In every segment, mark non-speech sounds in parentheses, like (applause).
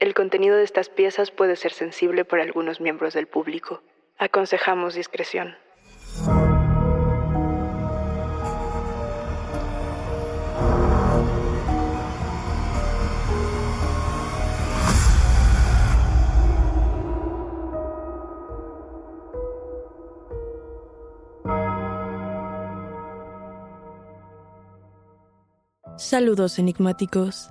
El contenido de estas piezas puede ser sensible para algunos miembros del público. Aconsejamos discreción. Saludos enigmáticos,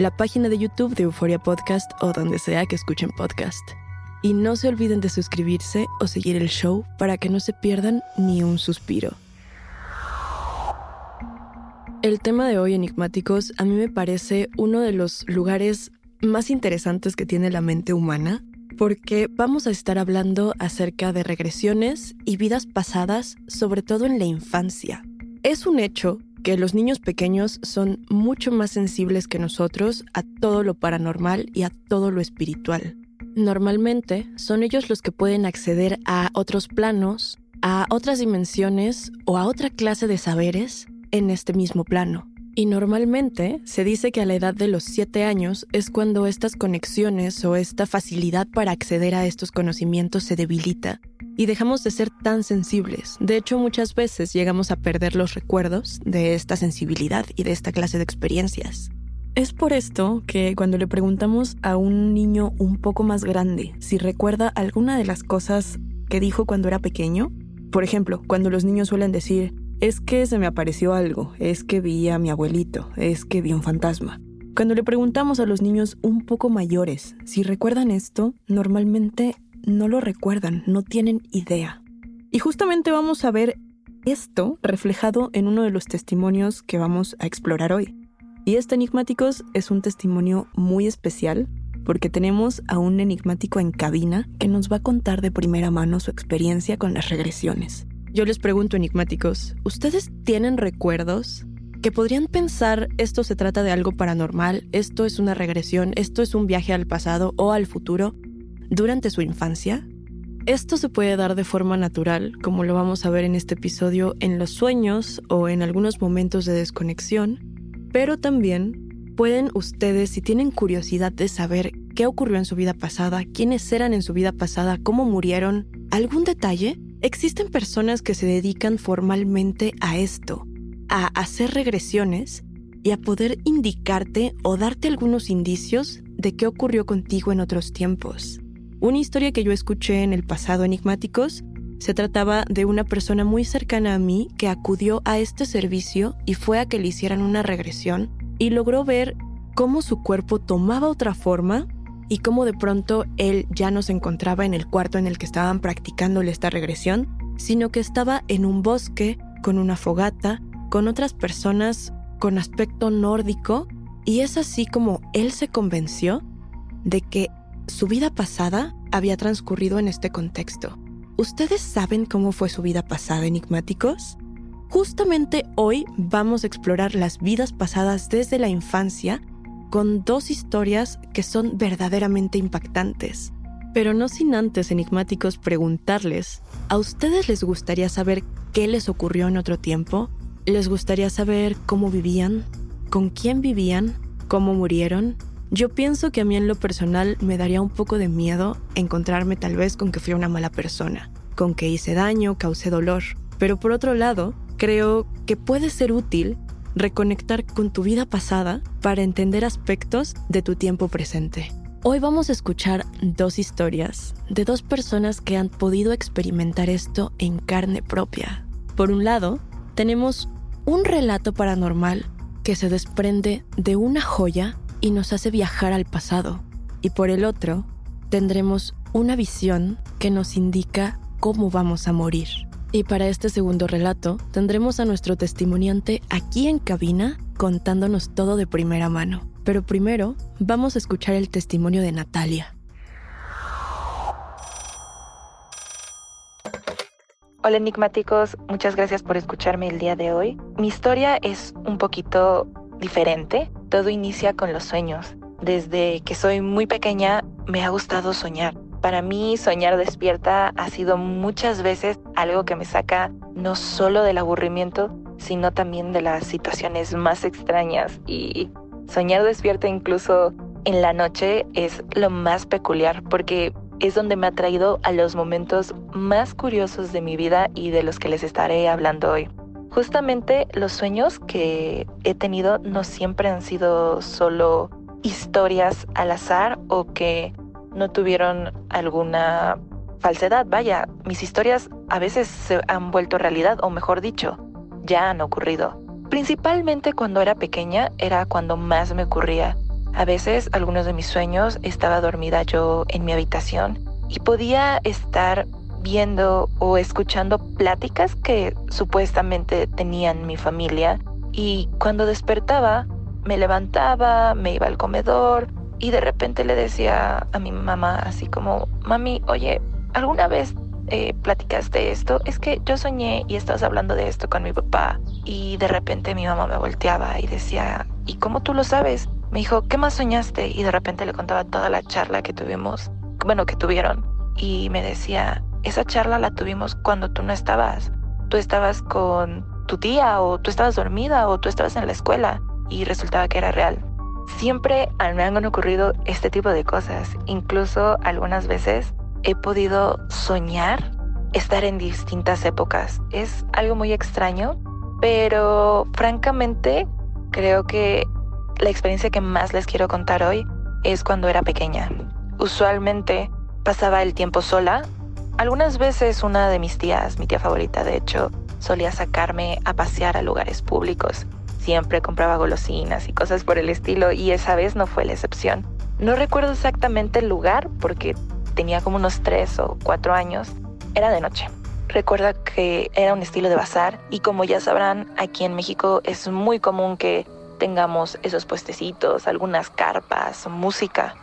la página de YouTube de Euforia Podcast o donde sea que escuchen podcast. Y no se olviden de suscribirse o seguir el show para que no se pierdan ni un suspiro. El tema de hoy, enigmáticos, a mí me parece uno de los lugares más interesantes que tiene la mente humana, porque vamos a estar hablando acerca de regresiones y vidas pasadas, sobre todo en la infancia. Es un hecho que los niños pequeños son mucho más sensibles que nosotros a todo lo paranormal y a todo lo espiritual. Normalmente son ellos los que pueden acceder a otros planos, a otras dimensiones o a otra clase de saberes en este mismo plano. Y normalmente se dice que a la edad de los 7 años es cuando estas conexiones o esta facilidad para acceder a estos conocimientos se debilita y dejamos de ser tan sensibles. De hecho, muchas veces llegamos a perder los recuerdos de esta sensibilidad y de esta clase de experiencias. Es por esto que cuando le preguntamos a un niño un poco más grande si recuerda alguna de las cosas que dijo cuando era pequeño, por ejemplo, cuando los niños suelen decir, es que se me apareció algo, es que vi a mi abuelito, es que vi un fantasma. Cuando le preguntamos a los niños un poco mayores si recuerdan esto, normalmente no lo recuerdan, no tienen idea. Y justamente vamos a ver esto reflejado en uno de los testimonios que vamos a explorar hoy. Y este Enigmáticos es un testimonio muy especial porque tenemos a un enigmático en cabina que nos va a contar de primera mano su experiencia con las regresiones. Yo les pregunto, enigmáticos, ¿ustedes tienen recuerdos que podrían pensar esto se trata de algo paranormal, esto es una regresión, esto es un viaje al pasado o al futuro? Durante su infancia? Esto se puede dar de forma natural, como lo vamos a ver en este episodio, en los sueños o en algunos momentos de desconexión, pero también pueden ustedes, si tienen curiosidad de saber qué ocurrió en su vida pasada, quiénes eran en su vida pasada, cómo murieron, algún detalle, existen personas que se dedican formalmente a esto, a hacer regresiones y a poder indicarte o darte algunos indicios de qué ocurrió contigo en otros tiempos. Una historia que yo escuché en el pasado Enigmáticos se trataba de una persona muy cercana a mí que acudió a este servicio y fue a que le hicieran una regresión y logró ver cómo su cuerpo tomaba otra forma y cómo de pronto él ya no se encontraba en el cuarto en el que estaban practicándole esta regresión, sino que estaba en un bosque con una fogata, con otras personas con aspecto nórdico, y es así como él se convenció de que su vida pasada había transcurrido en este contexto. ¿Ustedes saben cómo fue su vida pasada, enigmáticos? Justamente hoy vamos a explorar las vidas pasadas desde la infancia con dos historias que son verdaderamente impactantes. Pero no sin antes, enigmáticos, preguntarles, ¿a ustedes les gustaría saber qué les ocurrió en otro tiempo? ¿Les gustaría saber cómo vivían? ¿Con quién vivían? ¿Cómo murieron? Yo pienso que a mí en lo personal me daría un poco de miedo encontrarme tal vez con que fui una mala persona, con que hice daño, causé dolor. Pero por otro lado, creo que puede ser útil reconectar con tu vida pasada para entender aspectos de tu tiempo presente. Hoy vamos a escuchar dos historias de dos personas que han podido experimentar esto en carne propia. Por un lado, tenemos un relato paranormal que se desprende de una joya y nos hace viajar al pasado. Y por el otro, tendremos una visión que nos indica cómo vamos a morir. Y para este segundo relato, tendremos a nuestro testimoniante aquí en cabina contándonos todo de primera mano. Pero primero, vamos a escuchar el testimonio de Natalia. Hola enigmáticos, muchas gracias por escucharme el día de hoy. Mi historia es un poquito diferente. Todo inicia con los sueños. Desde que soy muy pequeña me ha gustado soñar. Para mí soñar despierta ha sido muchas veces algo que me saca no solo del aburrimiento, sino también de las situaciones más extrañas y soñar despierta incluso en la noche es lo más peculiar porque es donde me ha traído a los momentos más curiosos de mi vida y de los que les estaré hablando hoy. Justamente los sueños que he tenido no siempre han sido solo historias al azar o que no tuvieron alguna falsedad. Vaya, mis historias a veces se han vuelto realidad o mejor dicho, ya han ocurrido. Principalmente cuando era pequeña era cuando más me ocurría a veces, algunos de mis sueños, estaba dormida yo en mi habitación y podía estar viendo o escuchando pláticas que supuestamente tenían mi familia y cuando despertaba me levantaba, me iba al comedor y de repente le decía a mi mamá así como, mami, oye, ¿alguna vez eh, platicaste esto? Es que yo soñé y estabas hablando de esto con mi papá y de repente mi mamá me volteaba y decía, ¿y cómo tú lo sabes? Me dijo, ¿qué más soñaste? Y de repente le contaba toda la charla que tuvimos, bueno, que tuvieron. Y me decía, esa charla la tuvimos cuando tú no estabas. Tú estabas con tu tía o tú estabas dormida o tú estabas en la escuela y resultaba que era real. Siempre me han ocurrido este tipo de cosas. Incluso algunas veces he podido soñar estar en distintas épocas. Es algo muy extraño, pero francamente creo que la experiencia que más les quiero contar hoy es cuando era pequeña. Usualmente pasaba el tiempo sola. Algunas veces una de mis tías, mi tía favorita de hecho, solía sacarme a pasear a lugares públicos. Siempre compraba golosinas y cosas por el estilo y esa vez no fue la excepción. No recuerdo exactamente el lugar porque tenía como unos tres o cuatro años. Era de noche. Recuerda que era un estilo de bazar y como ya sabrán, aquí en México es muy común que tengamos esos puestecitos, algunas carpas, música.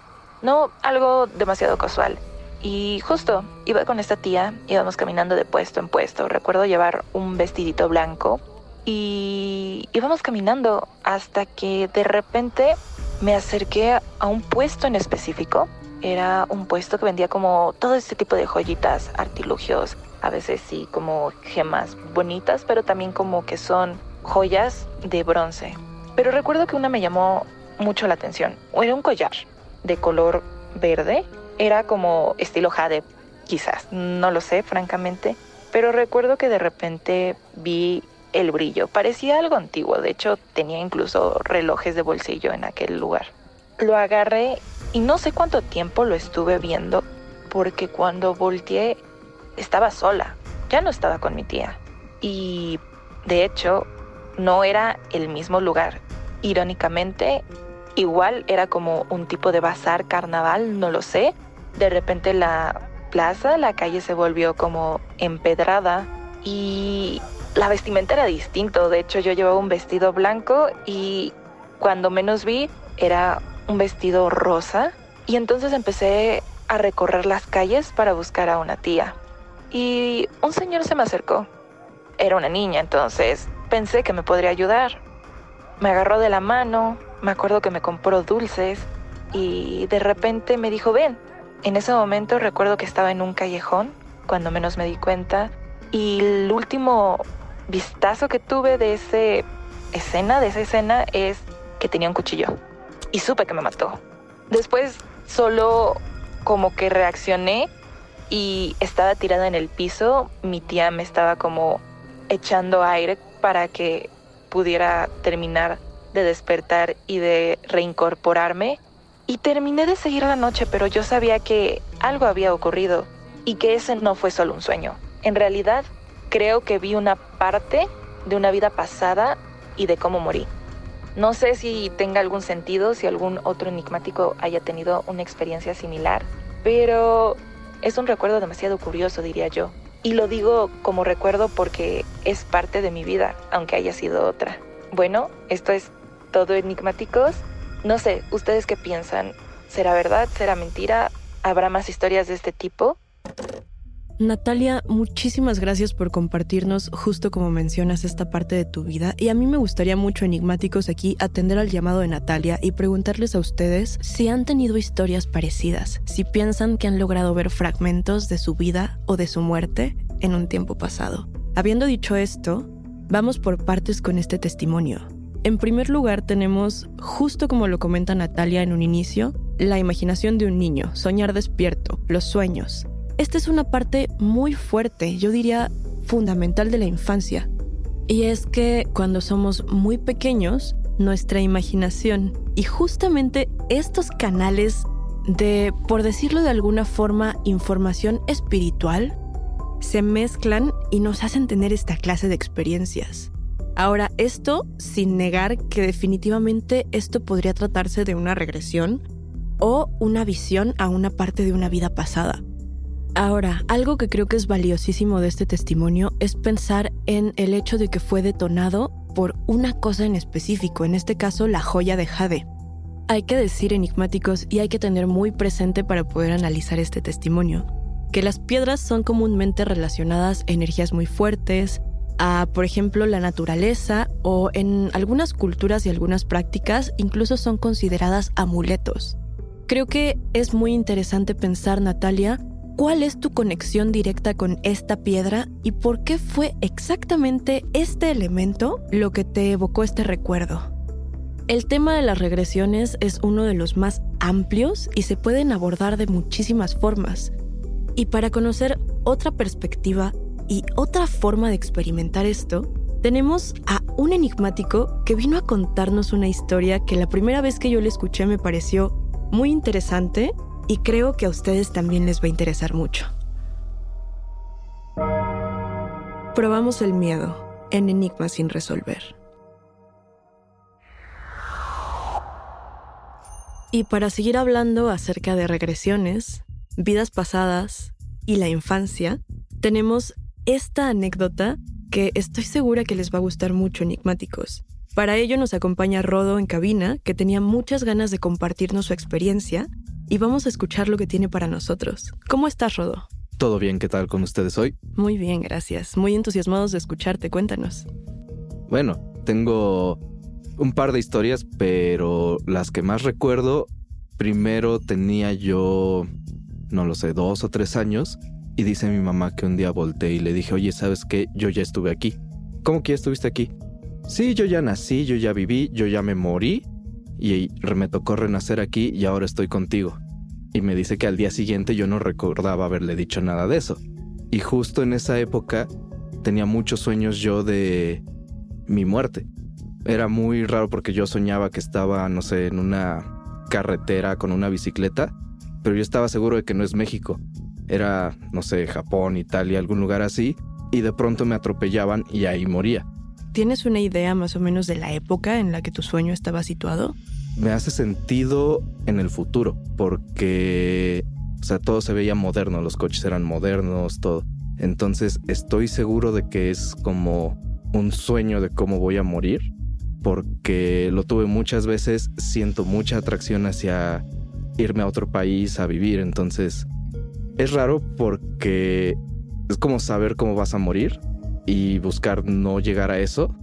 No algo demasiado casual. Y justo iba con esta tía, íbamos caminando de puesto en puesto. Recuerdo llevar un vestidito blanco y íbamos caminando hasta que de repente me acerqué a un puesto en específico. Era un puesto que vendía como todo este tipo de joyitas, artilugios, a veces sí como gemas bonitas, pero también como que son joyas de bronce. Pero recuerdo que una me llamó mucho la atención. Era un collar de color verde. Era como estilo jade, quizás. No lo sé, francamente. Pero recuerdo que de repente vi el brillo. Parecía algo antiguo. De hecho, tenía incluso relojes de bolsillo en aquel lugar. Lo agarré y no sé cuánto tiempo lo estuve viendo porque cuando volteé estaba sola. Ya no estaba con mi tía. Y de hecho, no era el mismo lugar irónicamente, igual era como un tipo de bazar carnaval, no lo sé. De repente la plaza, la calle se volvió como empedrada y la vestimenta era distinto. De hecho, yo llevaba un vestido blanco y cuando menos vi era un vestido rosa. Y entonces empecé a recorrer las calles para buscar a una tía. Y un señor se me acercó. Era una niña, entonces pensé que me podría ayudar. Me agarró de la mano, me acuerdo que me compró dulces y de repente me dijo, ven. En ese momento recuerdo que estaba en un callejón, cuando menos me di cuenta, y el último vistazo que tuve de esa escena, de esa escena, es que tenía un cuchillo. Y supe que me mató. Después solo como que reaccioné y estaba tirada en el piso. Mi tía me estaba como echando aire para que pudiera terminar de despertar y de reincorporarme. Y terminé de seguir la noche, pero yo sabía que algo había ocurrido y que ese no fue solo un sueño. En realidad, creo que vi una parte de una vida pasada y de cómo morí. No sé si tenga algún sentido, si algún otro enigmático haya tenido una experiencia similar, pero es un recuerdo demasiado curioso, diría yo. Y lo digo como recuerdo porque es parte de mi vida, aunque haya sido otra. Bueno, esto es todo enigmáticos. No sé, ¿ustedes qué piensan? ¿Será verdad? ¿Será mentira? ¿Habrá más historias de este tipo? Natalia, muchísimas gracias por compartirnos justo como mencionas esta parte de tu vida y a mí me gustaría mucho enigmáticos aquí atender al llamado de Natalia y preguntarles a ustedes si han tenido historias parecidas, si piensan que han logrado ver fragmentos de su vida o de su muerte en un tiempo pasado. Habiendo dicho esto, vamos por partes con este testimonio. En primer lugar tenemos, justo como lo comenta Natalia en un inicio, la imaginación de un niño, soñar despierto, los sueños esta es una parte muy fuerte, yo diría fundamental de la infancia. Y es que cuando somos muy pequeños, nuestra imaginación y justamente estos canales de, por decirlo de alguna forma, información espiritual, se mezclan y nos hacen tener esta clase de experiencias. Ahora, esto sin negar que definitivamente esto podría tratarse de una regresión o una visión a una parte de una vida pasada. Ahora, algo que creo que es valiosísimo de este testimonio es pensar en el hecho de que fue detonado por una cosa en específico, en este caso la joya de Jade. Hay que decir enigmáticos y hay que tener muy presente para poder analizar este testimonio, que las piedras son comúnmente relacionadas a energías muy fuertes, a, por ejemplo, la naturaleza o en algunas culturas y algunas prácticas incluso son consideradas amuletos. Creo que es muy interesante pensar, Natalia, ¿Cuál es tu conexión directa con esta piedra y por qué fue exactamente este elemento lo que te evocó este recuerdo? El tema de las regresiones es uno de los más amplios y se pueden abordar de muchísimas formas. Y para conocer otra perspectiva y otra forma de experimentar esto, tenemos a un enigmático que vino a contarnos una historia que la primera vez que yo le escuché me pareció muy interesante y creo que a ustedes también les va a interesar mucho. Probamos el miedo en Enigma sin resolver. Y para seguir hablando acerca de regresiones, vidas pasadas y la infancia, tenemos esta anécdota que estoy segura que les va a gustar mucho enigmáticos. Para ello nos acompaña Rodo en cabina, que tenía muchas ganas de compartirnos su experiencia y vamos a escuchar lo que tiene para nosotros. ¿Cómo estás, Rodo? Todo bien, ¿qué tal con ustedes hoy? Muy bien, gracias. Muy entusiasmados de escucharte, cuéntanos. Bueno, tengo un par de historias, pero las que más recuerdo, primero tenía yo, no lo sé, dos o tres años, y dice mi mamá que un día volteé y le dije, oye, ¿sabes qué? Yo ya estuve aquí. ¿Cómo que ya estuviste aquí? Sí, yo ya nací, yo ya viví, yo ya me morí y me tocó renacer aquí y ahora estoy contigo. Y me dice que al día siguiente yo no recordaba haberle dicho nada de eso. Y justo en esa época tenía muchos sueños yo de mi muerte. Era muy raro porque yo soñaba que estaba, no sé, en una carretera con una bicicleta, pero yo estaba seguro de que no es México. Era, no sé, Japón, Italia, algún lugar así, y de pronto me atropellaban y ahí moría. ¿Tienes una idea más o menos de la época en la que tu sueño estaba situado? Me hace sentido en el futuro, porque, o sea, todo se veía moderno, los coches eran modernos, todo. Entonces estoy seguro de que es como un sueño de cómo voy a morir, porque lo tuve muchas veces, siento mucha atracción hacia irme a otro país a vivir, entonces es raro porque es como saber cómo vas a morir, y buscar no llegar a eso,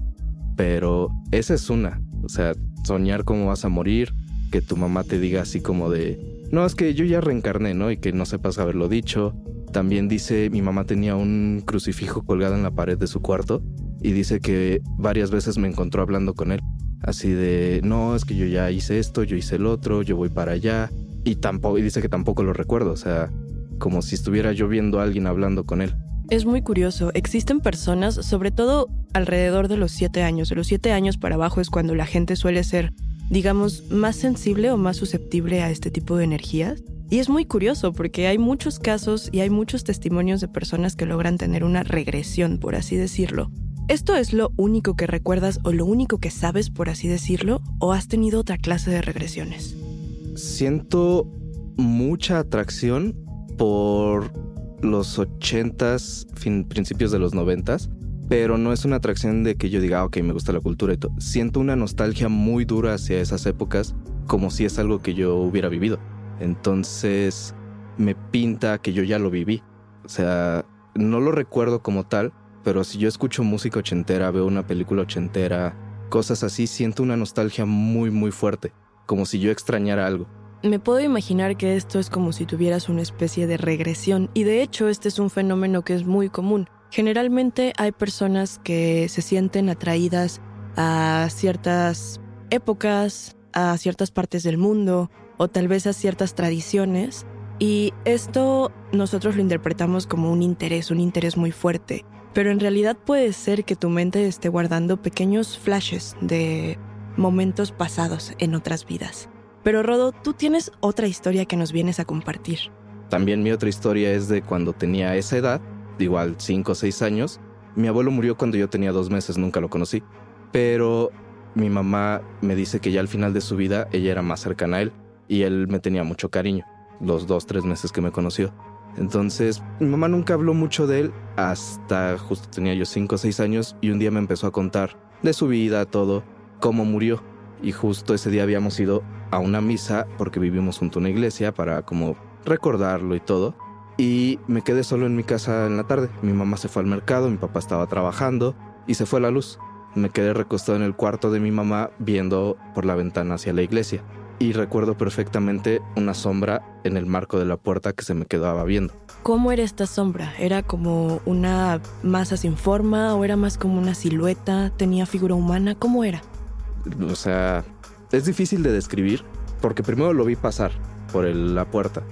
pero esa es una, o sea, soñar cómo vas a morir, que tu mamá te diga así como de, no, es que yo ya reencarné, ¿no? Y que no sepas haberlo dicho. También dice, mi mamá tenía un crucifijo colgado en la pared de su cuarto y dice que varias veces me encontró hablando con él. Así de, no, es que yo ya hice esto, yo hice el otro, yo voy para allá. Y tampoco, y dice que tampoco lo recuerdo, o sea, como si estuviera yo viendo a alguien hablando con él. Es muy curioso. Existen personas, sobre todo alrededor de los siete años. De los siete años para abajo es cuando la gente suele ser, digamos, más sensible o más susceptible a este tipo de energías. Y es muy curioso porque hay muchos casos y hay muchos testimonios de personas que logran tener una regresión, por así decirlo. ¿Esto es lo único que recuerdas o lo único que sabes, por así decirlo? ¿O has tenido otra clase de regresiones? Siento mucha atracción por los ochentas, fin, principios de los noventas, pero no es una atracción de que yo diga, ah, ok, me gusta la cultura y todo. Siento una nostalgia muy dura hacia esas épocas, como si es algo que yo hubiera vivido. Entonces, me pinta que yo ya lo viví. O sea, no lo recuerdo como tal, pero si yo escucho música ochentera, veo una película ochentera, cosas así, siento una nostalgia muy, muy fuerte, como si yo extrañara algo. Me puedo imaginar que esto es como si tuvieras una especie de regresión y de hecho este es un fenómeno que es muy común. Generalmente hay personas que se sienten atraídas a ciertas épocas, a ciertas partes del mundo o tal vez a ciertas tradiciones y esto nosotros lo interpretamos como un interés, un interés muy fuerte. Pero en realidad puede ser que tu mente esté guardando pequeños flashes de momentos pasados en otras vidas. Pero Rodo, tú tienes otra historia que nos vienes a compartir. También mi otra historia es de cuando tenía esa edad, igual 5 o 6 años. Mi abuelo murió cuando yo tenía dos meses, nunca lo conocí. Pero mi mamá me dice que ya al final de su vida ella era más cercana a él y él me tenía mucho cariño, los dos, tres meses que me conoció. Entonces, mi mamá nunca habló mucho de él hasta justo tenía yo 5 o 6 años y un día me empezó a contar de su vida, todo, cómo murió. Y justo ese día habíamos ido a una misa porque vivimos junto a una iglesia para como recordarlo y todo. Y me quedé solo en mi casa en la tarde. Mi mamá se fue al mercado, mi papá estaba trabajando y se fue la luz. Me quedé recostado en el cuarto de mi mamá viendo por la ventana hacia la iglesia. Y recuerdo perfectamente una sombra en el marco de la puerta que se me quedaba viendo. ¿Cómo era esta sombra? ¿Era como una masa sin forma o era más como una silueta? ¿Tenía figura humana? ¿Cómo era? O sea, es difícil de describir porque primero lo vi pasar por la puerta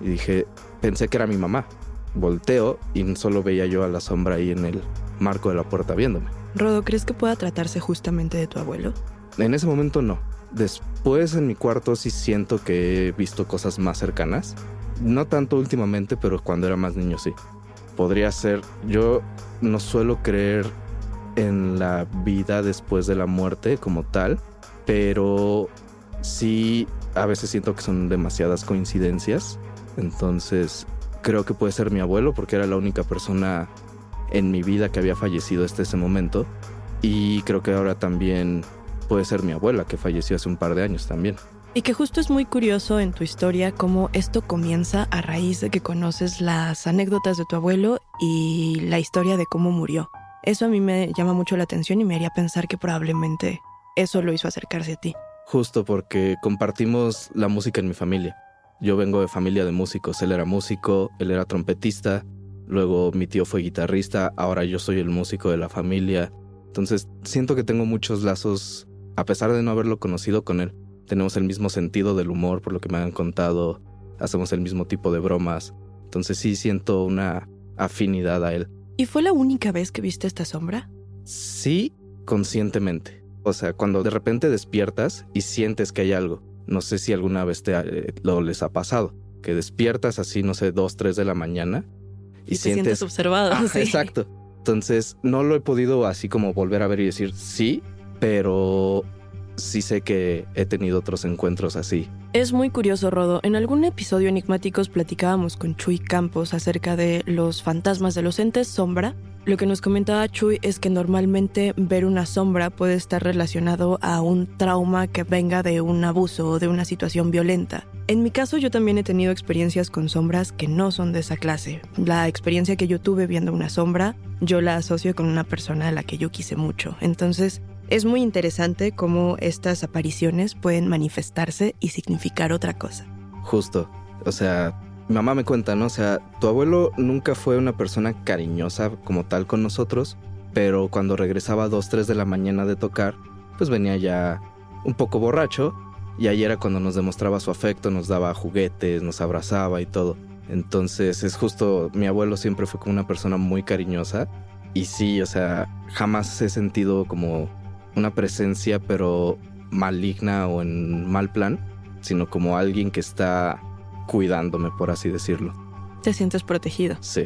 y dije, pensé que era mi mamá. Volteo y solo veía yo a la sombra ahí en el marco de la puerta viéndome. Rodo, ¿crees que pueda tratarse justamente de tu abuelo? En ese momento no. Después en mi cuarto sí siento que he visto cosas más cercanas. No tanto últimamente, pero cuando era más niño sí. Podría ser, yo no suelo creer en la vida después de la muerte como tal, pero sí a veces siento que son demasiadas coincidencias. Entonces creo que puede ser mi abuelo porque era la única persona en mi vida que había fallecido hasta ese momento. Y creo que ahora también puede ser mi abuela que falleció hace un par de años también. Y que justo es muy curioso en tu historia cómo esto comienza a raíz de que conoces las anécdotas de tu abuelo y la historia de cómo murió. Eso a mí me llama mucho la atención y me haría pensar que probablemente eso lo hizo acercarse a ti. Justo porque compartimos la música en mi familia. Yo vengo de familia de músicos, él era músico, él era trompetista, luego mi tío fue guitarrista, ahora yo soy el músico de la familia. Entonces siento que tengo muchos lazos, a pesar de no haberlo conocido con él. Tenemos el mismo sentido del humor, por lo que me han contado, hacemos el mismo tipo de bromas. Entonces sí siento una afinidad a él. ¿Y fue la única vez que viste esta sombra? Sí, conscientemente. O sea, cuando de repente despiertas y sientes que hay algo. No sé si alguna vez te, eh, lo les ha pasado. Que despiertas así, no sé, dos, tres de la mañana y, sientes... sientes observado. (laughs) sí. Exacto. Entonces, no lo he podido así como volver a ver y decir sí, pero sí sé que he tenido otros encuentros así. Es muy curioso, Rodo. En algún episodio Enigmáticos platicábamos con Chuy Campos acerca de los fantasmas de los entes sombra. Lo que nos comentaba Chuy es que normalmente ver una sombra puede estar relacionado a un trauma que venga de un abuso o de una situación violenta. En mi caso yo también he tenido experiencias con sombras que no son de esa clase. La experiencia que yo tuve viendo una sombra, yo la asocio con una persona a la que yo quise mucho. Entonces, es muy interesante cómo estas apariciones pueden manifestarse y significar otra cosa. Justo. O sea, mi mamá me cuenta, ¿no? O sea, tu abuelo nunca fue una persona cariñosa como tal con nosotros, pero cuando regresaba a 2, 3 de la mañana de tocar, pues venía ya un poco borracho y ahí era cuando nos demostraba su afecto, nos daba juguetes, nos abrazaba y todo. Entonces es justo, mi abuelo siempre fue como una persona muy cariñosa y sí, o sea, jamás he sentido como una presencia pero maligna o en mal plan, sino como alguien que está cuidándome, por así decirlo. Te sientes protegido. Sí.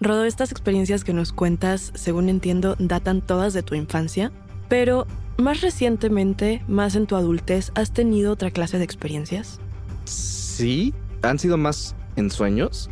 Rodo, estas experiencias que nos cuentas, según entiendo, datan todas de tu infancia, pero más recientemente, más en tu adultez, ¿has tenido otra clase de experiencias? Sí, han sido más en sueños.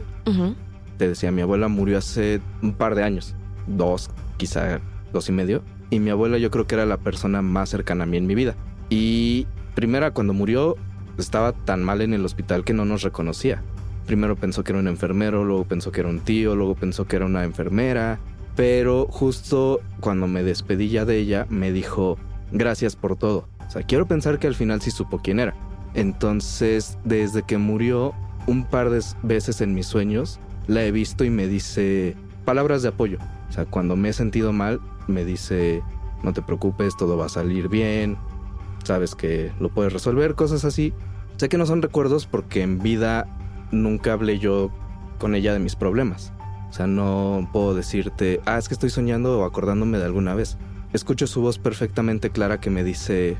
Te decía, mi abuela murió hace un par de años, dos, quizá dos y medio, y mi abuela yo creo que era la persona más cercana a mí en mi vida. Y primera, cuando murió, estaba tan mal en el hospital que no nos reconocía. Primero pensó que era un enfermero, luego pensó que era un tío, luego pensó que era una enfermera. Pero justo cuando me despedí ya de ella, me dijo, gracias por todo. O sea, quiero pensar que al final sí supo quién era. Entonces, desde que murió, un par de veces en mis sueños, la he visto y me dice palabras de apoyo. O sea, cuando me he sentido mal, me dice, no te preocupes, todo va a salir bien, sabes que lo puedes resolver, cosas así. Sé que no son recuerdos porque en vida nunca hablé yo con ella de mis problemas. O sea, no puedo decirte, ah, es que estoy soñando o acordándome de alguna vez. Escucho su voz perfectamente clara que me dice,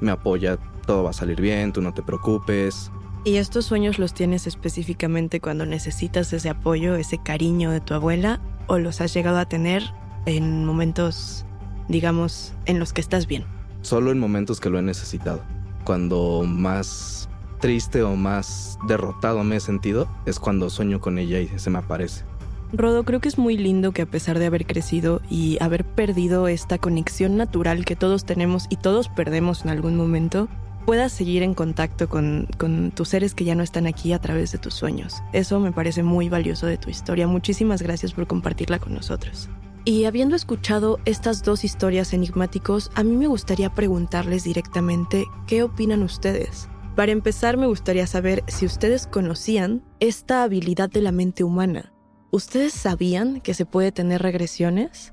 me apoya, todo va a salir bien, tú no te preocupes. ¿Y estos sueños los tienes específicamente cuando necesitas ese apoyo, ese cariño de tu abuela? ¿O los has llegado a tener en momentos, digamos, en los que estás bien? Solo en momentos que lo he necesitado. Cuando más triste o más derrotado me he sentido, es cuando sueño con ella y se me aparece. Rodo, creo que es muy lindo que a pesar de haber crecido y haber perdido esta conexión natural que todos tenemos y todos perdemos en algún momento, puedas seguir en contacto con, con, tus seres que ya no están aquí a través de tus sueños. Eso me parece muy valioso de tu historia. Muchísimas gracias por compartirla con nosotros. Y habiendo escuchado estas dos historias enigmáticos, a mí me gustaría preguntarles directamente qué opinan ustedes. Para empezar, me gustaría saber si ustedes conocían esta habilidad de la mente humana. ¿Ustedes sabían que se puede tener regresiones?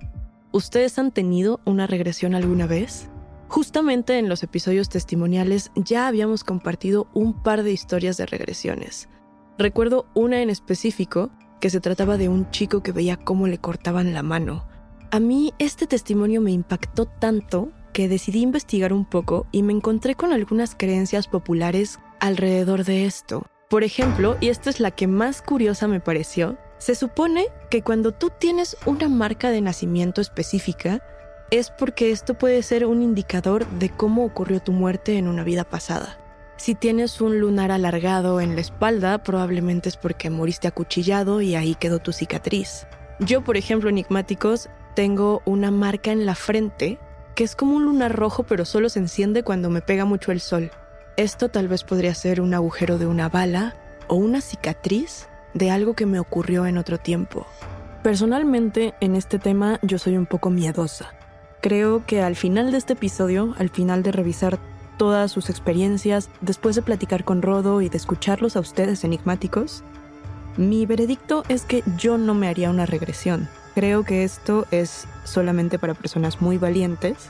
¿Ustedes han tenido una regresión alguna vez? Justamente en los episodios testimoniales ya habíamos compartido un par de historias de regresiones. Recuerdo una en específico que se trataba de un chico que veía cómo le cortaban la mano. A mí este testimonio me impactó tanto que decidí investigar un poco y me encontré con algunas creencias populares alrededor de esto. Por ejemplo, y esta es la que más curiosa me pareció, se supone que cuando tú tienes una marca de nacimiento específica, es porque esto puede ser un indicador de cómo ocurrió tu muerte en una vida pasada. Si tienes un lunar alargado en la espalda, probablemente es porque moriste acuchillado y ahí quedó tu cicatriz. Yo, por ejemplo, enigmáticos, tengo una marca en la frente que es como un lunar rojo pero solo se enciende cuando me pega mucho el sol. Esto tal vez podría ser un agujero de una bala o una cicatriz de algo que me ocurrió en otro tiempo. Personalmente, en este tema yo soy un poco miedosa. Creo que al final de este episodio, al final de revisar todas sus experiencias, después de platicar con Rodo y de escucharlos a ustedes enigmáticos, mi veredicto es que yo no me haría una regresión. Creo que esto es solamente para personas muy valientes.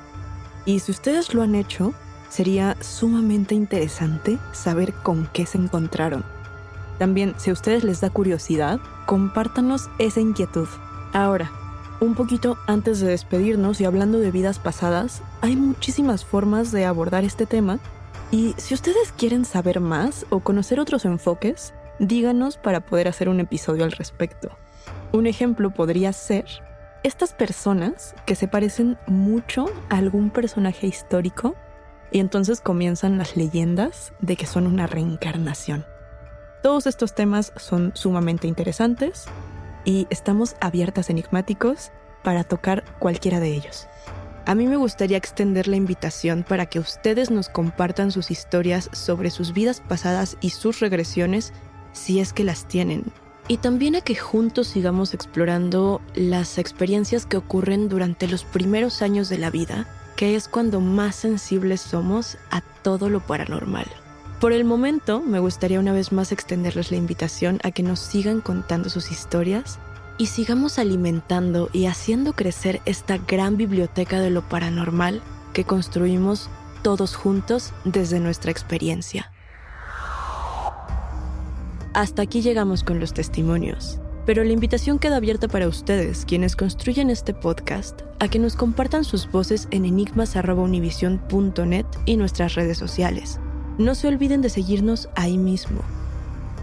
Y si ustedes lo han hecho, sería sumamente interesante saber con qué se encontraron. También, si a ustedes les da curiosidad, compártanos esa inquietud. Ahora, un poquito antes de despedirnos y hablando de vidas pasadas, hay muchísimas formas de abordar este tema y si ustedes quieren saber más o conocer otros enfoques, díganos para poder hacer un episodio al respecto. Un ejemplo podría ser estas personas que se parecen mucho a algún personaje histórico y entonces comienzan las leyendas de que son una reencarnación. Todos estos temas son sumamente interesantes y estamos abiertas enigmáticos para tocar cualquiera de ellos. A mí me gustaría extender la invitación para que ustedes nos compartan sus historias sobre sus vidas pasadas y sus regresiones si es que las tienen y también a que juntos sigamos explorando las experiencias que ocurren durante los primeros años de la vida, que es cuando más sensibles somos a todo lo paranormal. Por el momento, me gustaría una vez más extenderles la invitación a que nos sigan contando sus historias y sigamos alimentando y haciendo crecer esta gran biblioteca de lo paranormal que construimos todos juntos desde nuestra experiencia. Hasta aquí llegamos con los testimonios. Pero la invitación queda abierta para ustedes, quienes construyen este podcast, a que nos compartan sus voces en enigmas.univision.net y nuestras redes sociales. No se olviden de seguirnos ahí mismo.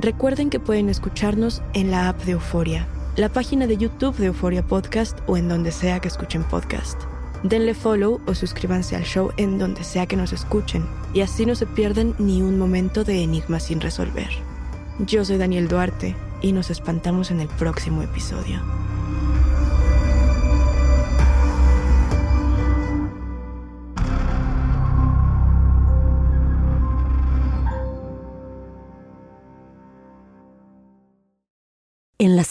Recuerden que pueden escucharnos en la app de Euforia, la página de YouTube de Euforia Podcast o en donde sea que escuchen podcast. Denle follow o suscríbanse al show en donde sea que nos escuchen y así no se pierden ni un momento de enigma sin resolver. Yo soy Daniel Duarte y nos espantamos en el próximo episodio.